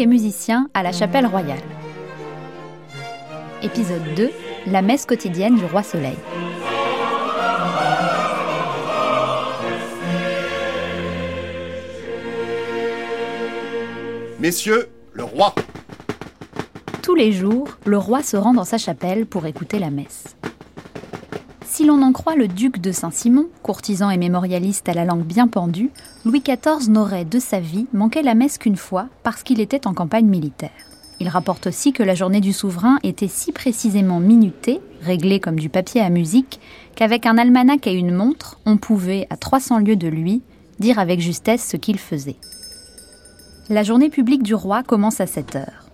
et musicien à la chapelle royale. Épisode 2 La messe quotidienne du roi Soleil. Messieurs, le roi Tous les jours, le roi se rend dans sa chapelle pour écouter la messe. Si l'on en croit le duc de Saint-Simon, courtisan et mémorialiste à la langue bien pendue, Louis XIV n'aurait de sa vie manqué la messe qu'une fois parce qu'il était en campagne militaire. Il rapporte aussi que la journée du souverain était si précisément minutée, réglée comme du papier à musique, qu'avec un almanach et une montre, on pouvait, à 300 lieues de lui, dire avec justesse ce qu'il faisait. La journée publique du roi commence à 7 heures.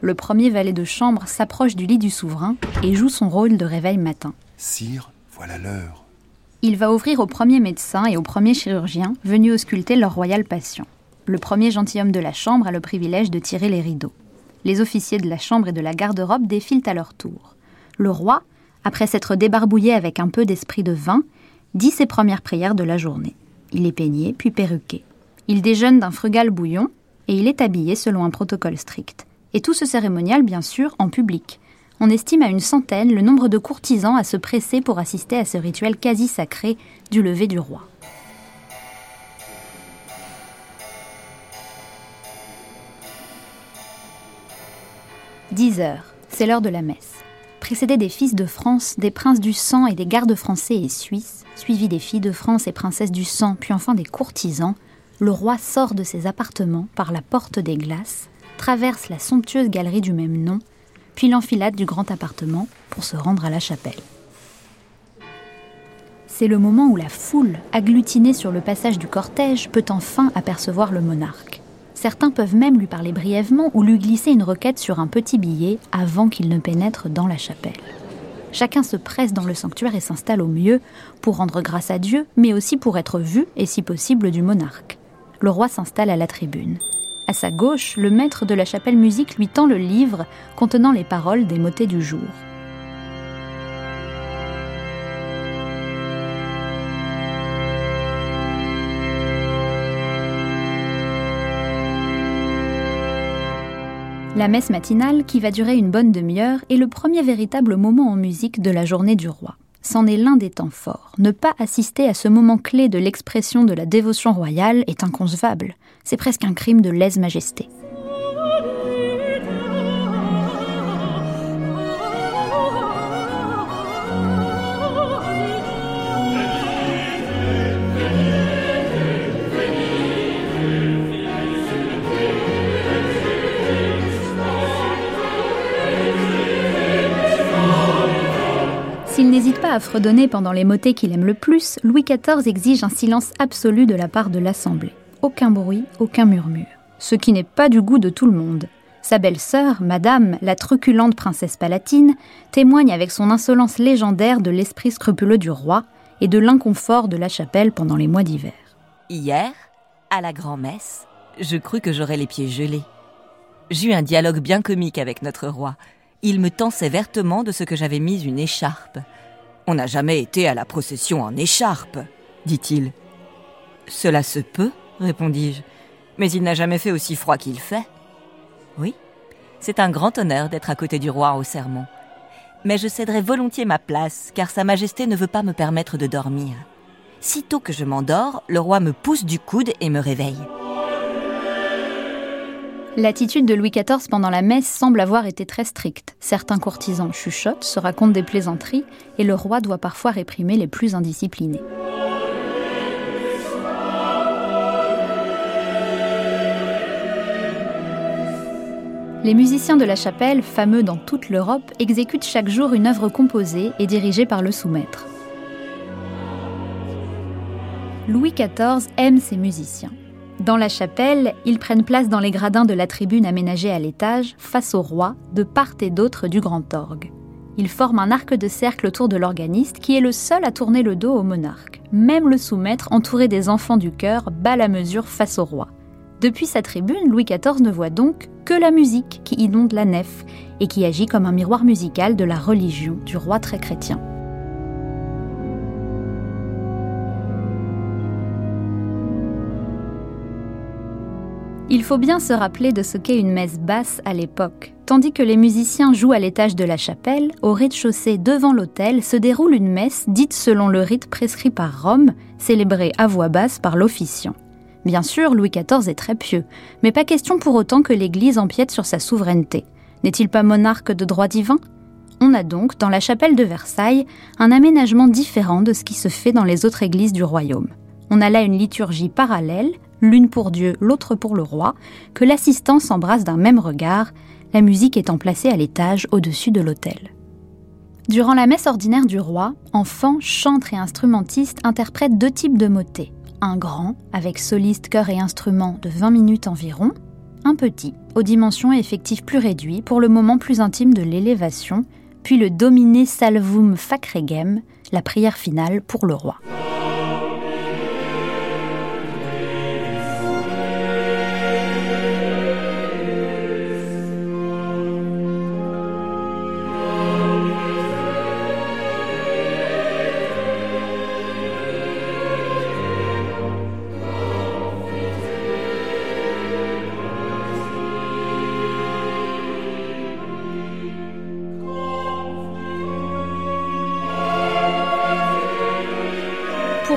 Le premier valet de chambre s'approche du lit du souverain et joue son rôle de réveil matin. Sire, voilà l'heure. Il va ouvrir au premier médecin et au premier chirurgien venus ausculter leur royal patient. Le premier gentilhomme de la chambre a le privilège de tirer les rideaux. Les officiers de la chambre et de la garde-robe défilent à leur tour. Le roi, après s'être débarbouillé avec un peu d'esprit de vin, dit ses premières prières de la journée. Il est peigné puis perruqué. Il déjeune d'un frugal bouillon et il est habillé selon un protocole strict. Et tout ce cérémonial, bien sûr, en public. On estime à une centaine le nombre de courtisans à se presser pour assister à ce rituel quasi sacré du lever du roi. Dix heures, c'est l'heure de la messe. Précédé des fils de France, des princes du sang et des gardes français et suisses, suivi des filles de France et princesses du sang, puis enfin des courtisans, le roi sort de ses appartements par la porte des glaces, traverse la somptueuse galerie du même nom, puis l'enfilade du grand appartement pour se rendre à la chapelle. C'est le moment où la foule, agglutinée sur le passage du cortège, peut enfin apercevoir le monarque. Certains peuvent même lui parler brièvement ou lui glisser une requête sur un petit billet avant qu'il ne pénètre dans la chapelle. Chacun se presse dans le sanctuaire et s'installe au mieux pour rendre grâce à Dieu, mais aussi pour être vu et si possible du monarque. Le roi s'installe à la tribune. À sa gauche, le maître de la chapelle musique lui tend le livre contenant les paroles des motets du jour. La messe matinale, qui va durer une bonne demi-heure, est le premier véritable moment en musique de la journée du roi. C'en est l'un des temps forts. Ne pas assister à ce moment clé de l'expression de la dévotion royale est inconcevable. C'est presque un crime de lèse-majesté. À fredonner pendant les motets qu'il aime le plus, Louis XIV exige un silence absolu de la part de l'Assemblée. Aucun bruit, aucun murmure. Ce qui n'est pas du goût de tout le monde. Sa belle-sœur, Madame, la truculente princesse palatine, témoigne avec son insolence légendaire de l'esprit scrupuleux du roi et de l'inconfort de la chapelle pendant les mois d'hiver. Hier, à la grand-messe, je crus que j'aurais les pieds gelés. J'eus un dialogue bien comique avec notre roi il me tensait vertement de ce que j'avais mis une écharpe. On n'a jamais été à la procession en écharpe, dit-il. Cela se peut, répondis-je, mais il n'a jamais fait aussi froid qu'il fait. Oui, c'est un grand honneur d'être à côté du roi au sermon. Mais je céderai volontiers ma place, car Sa Majesté ne veut pas me permettre de dormir. Sitôt que je m'endors, le roi me pousse du coude et me réveille. L'attitude de Louis XIV pendant la messe semble avoir été très stricte. Certains courtisans chuchotent, se racontent des plaisanteries, et le roi doit parfois réprimer les plus indisciplinés. Les musiciens de la chapelle, fameux dans toute l'Europe, exécutent chaque jour une œuvre composée et dirigée par le sous-maître. Louis XIV aime ses musiciens. Dans la chapelle, ils prennent place dans les gradins de la tribune aménagée à l'étage, face au roi, de part et d'autre du grand orgue. Ils forment un arc de cercle autour de l'organiste qui est le seul à tourner le dos au monarque. Même le sous-maître, entouré des enfants du chœur, bat la mesure face au roi. Depuis sa tribune, Louis XIV ne voit donc que la musique qui inonde la nef et qui agit comme un miroir musical de la religion du roi très chrétien. Il faut bien se rappeler de ce qu'est une messe basse à l'époque. Tandis que les musiciens jouent à l'étage de la chapelle, au rez-de-chaussée devant l'autel se déroule une messe dite selon le rite prescrit par Rome, célébrée à voix basse par l'officiant. Bien sûr, Louis XIV est très pieux, mais pas question pour autant que l'Église empiète sur sa souveraineté. N'est-il pas monarque de droit divin? On a donc, dans la chapelle de Versailles, un aménagement différent de ce qui se fait dans les autres églises du royaume. On a là une liturgie parallèle, l'une pour Dieu, l'autre pour le roi, que l'assistant s'embrasse d'un même regard, la musique étant placée à l'étage au-dessus de l'autel. Durant la messe ordinaire du roi, enfants, chantres et instrumentistes interprètent deux types de motets. Un grand, avec soliste, chœur et instruments de 20 minutes environ, un petit, aux dimensions et effectifs plus réduits pour le moment plus intime de l'élévation, puis le dominé salvum facregem, la prière finale pour le roi.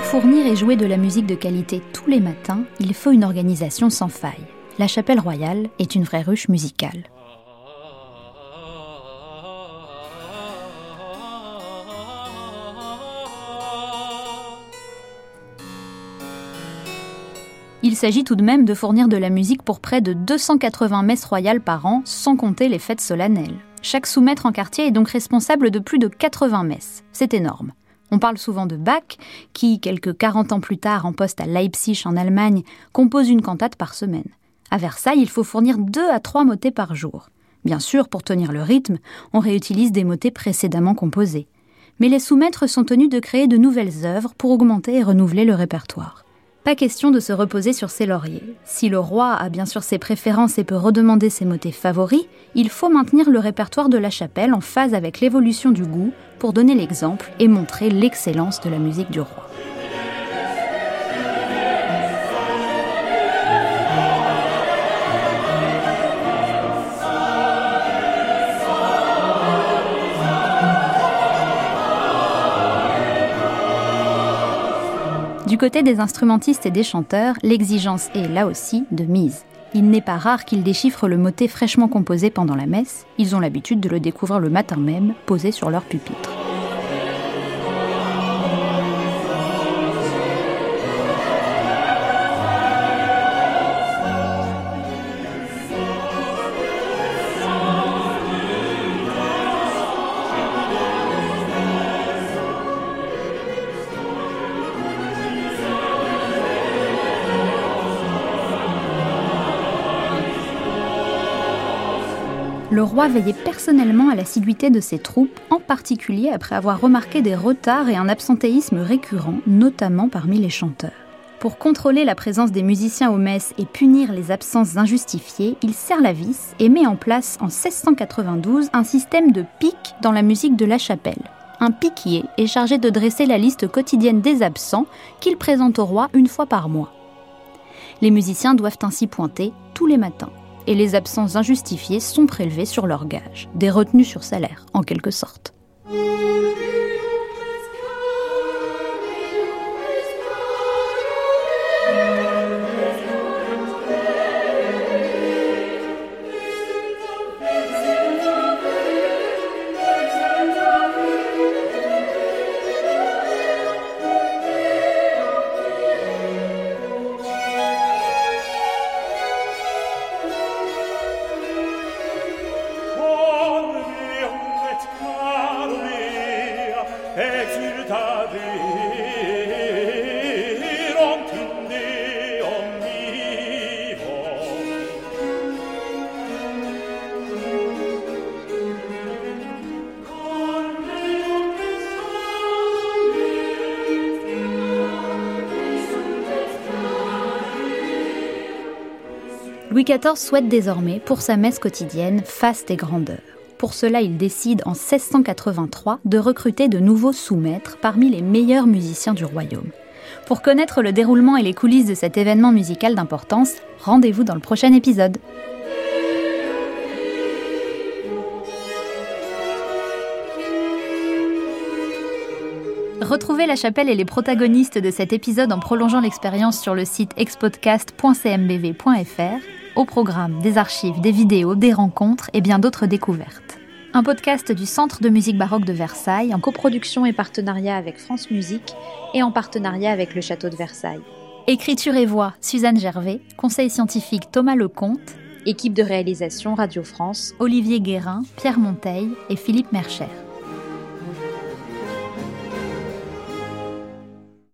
Fournir et jouer de la musique de qualité tous les matins, il faut une organisation sans faille. La chapelle royale est une vraie ruche musicale. Il s'agit tout de même de fournir de la musique pour près de 280 messes royales par an, sans compter les fêtes solennelles. Chaque sous-maître en quartier est donc responsable de plus de 80 messes. C'est énorme. On parle souvent de Bach, qui, quelques 40 ans plus tard, en poste à Leipzig en Allemagne, compose une cantate par semaine. À Versailles, il faut fournir deux à trois motets par jour. Bien sûr, pour tenir le rythme, on réutilise des motets précédemment composés. Mais les sous-maîtres sont tenus de créer de nouvelles œuvres pour augmenter et renouveler le répertoire. Pas question de se reposer sur ses lauriers. Si le roi a bien sûr ses préférences et peut redemander ses motets favoris, il faut maintenir le répertoire de la chapelle en phase avec l'évolution du goût pour donner l'exemple et montrer l'excellence de la musique du roi. Du côté des instrumentistes et des chanteurs, l'exigence est, là aussi, de mise. Il n'est pas rare qu'ils déchiffrent le motet fraîchement composé pendant la messe, ils ont l'habitude de le découvrir le matin même, posé sur leur pupitre. Le roi veillait personnellement à l'assiduité de ses troupes, en particulier après avoir remarqué des retards et un absentéisme récurrent, notamment parmi les chanteurs. Pour contrôler la présence des musiciens aux messes et punir les absences injustifiées, il serre la vis et met en place en 1692 un système de piques dans la musique de la chapelle. Un piquier est chargé de dresser la liste quotidienne des absents qu'il présente au roi une fois par mois. Les musiciens doivent ainsi pointer tous les matins et les absences injustifiées sont prélevées sur leur gage, des retenues sur salaire, en quelque sorte. Louis XIV souhaite désormais, pour sa messe quotidienne, faste et grandeur. Pour cela, il décide en 1683 de recruter de nouveaux sous-maîtres parmi les meilleurs musiciens du royaume. Pour connaître le déroulement et les coulisses de cet événement musical d'importance, rendez-vous dans le prochain épisode. Retrouvez la chapelle et les protagonistes de cet épisode en prolongeant l'expérience sur le site expodcast.cmbv.fr, au programme des archives, des vidéos, des rencontres et bien d'autres découvertes. Un podcast du Centre de musique baroque de Versailles en coproduction et partenariat avec France Musique et en partenariat avec le Château de Versailles. Écriture et voix, Suzanne Gervais. Conseil scientifique, Thomas Lecomte. Équipe de réalisation Radio France, Olivier Guérin, Pierre Monteil et Philippe Mercher.